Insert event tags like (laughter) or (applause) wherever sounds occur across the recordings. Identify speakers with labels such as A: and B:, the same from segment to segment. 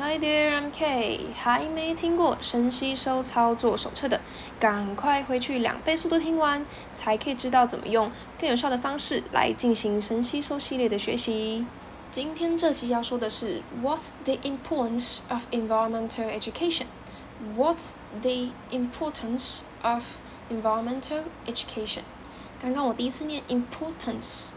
A: Hi there, I'm Kay。还没听过深吸收操作手册的，赶快回去两倍速度听完，才可以知道怎么用更有效的方式来进行深吸收系列的学习。今天这集要说的是 What's the importance of environmental education? What's the importance of environmental education? 刚刚我第一次念 importance，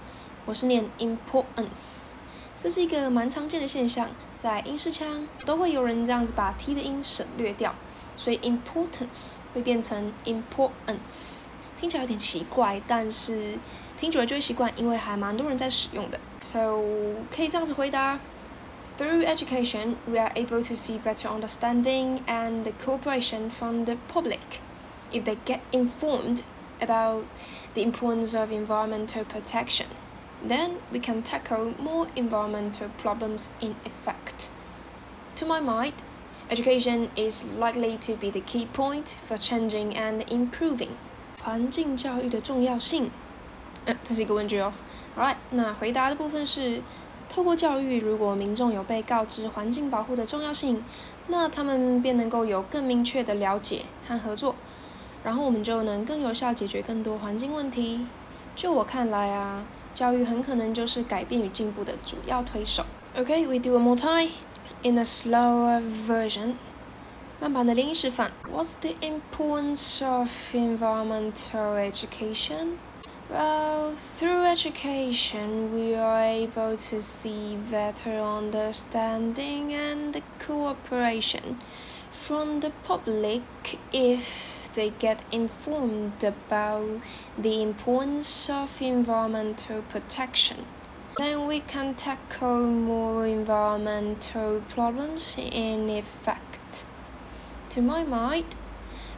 A: 我是念 importance。这是一个蛮常见的现象，在英式腔都会有人这样子把 t 的音省略掉，所以 importance 会变成 importance，听起来有点奇怪，但是听久了就会习惯，因为还蛮多人在使用的。So 可以这样子回答：Through education, we are able to see better understanding and cooperation from the public. If they get informed about the importance of environmental protection. then we can tackle more environmental problems in effect. To my mind, education is likely to be the key point for changing and improving. 环境教育的重要性，嗯，这是一个问句哦。Alright，那回答的部分是，透过教育，如果民众有被告知环境保护的重要性，那他们便能够有更明确的了解和合作，然后我们就能更有效解决更多环境问题。 就我看来啊，教育很可能就是改变与进步的主要推手。Okay, we do one more time in a slower version. 慢版的连音示范。What's the importance of environmental education? Well, through education, we are able to see better understanding and cooperation from the public if they get informed about the importance of environmental protection. Then we can tackle more environmental problems in effect. To my mind,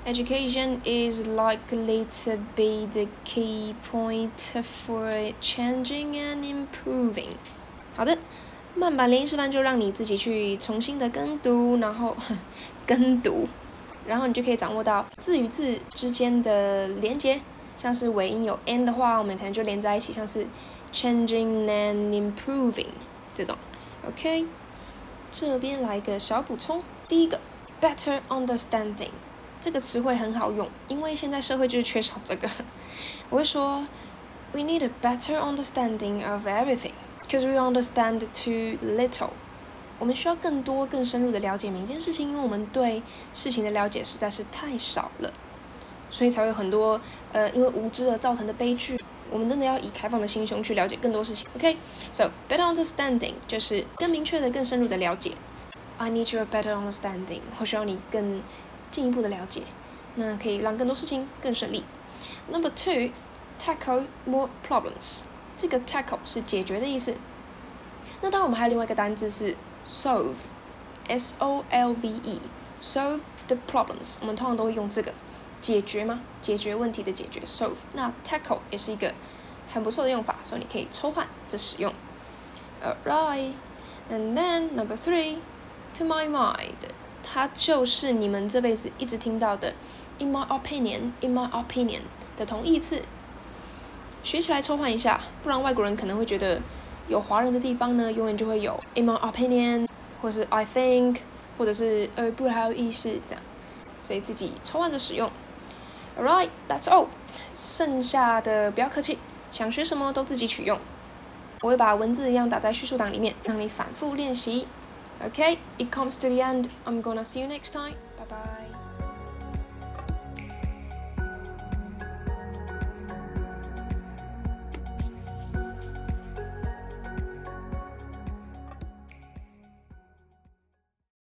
A: education is likely to be the key point for changing and improving. 好的，慢版连音示范就让你自己去重新的跟读，然后跟读。 (laughs) 然后你就可以掌握到字与字之间的连接，像是尾音有 n 的话，我们可能就连在一起，像是 changing and improving 这种。OK，这边来个小补充，第一个 better understanding 这个词汇很好用，因为现在社会就是缺少这个。我会说，we need a better understanding of everything，because we understand too little。我们需要更多、更深入的了解每一件事情，因为我们对事情的了解实在是太少了，所以才会有很多呃，因为无知而造成的悲剧。我们真的要以开放的心胸去了解更多事情。OK，so better understanding 就是更明确的、更深入的了解。I need your better understanding，我需要你更进一步的了解，那可以让更多事情更顺利。Number two，tackle more problems。这个 tackle 是解决的意思。那当然，我们还有另外一个单字是 solve，s o l v e，solve the problems。我们通常都会用这个解决吗？解决问题的解决 solve。那 tackle 也是一个很不错的用法，所以你可以抽换着使用。Alright，and then number three，to my mind，它就是你们这辈子一直听到的 in my opinion，in my opinion 的同义词。学起来抽换一下，不然外国人可能会觉得。有华人的地方呢，永远就会有 in my opinion，或是 I think，或者是呃不还有意思这样，所以自己抽换着使用。Alright, that's all。剩下的不要客气，想学什么都自己取用。我会把文字一样打在叙述档里面，让你反复练习。Okay, it comes to the end. I'm gonna see you next time. Bye bye.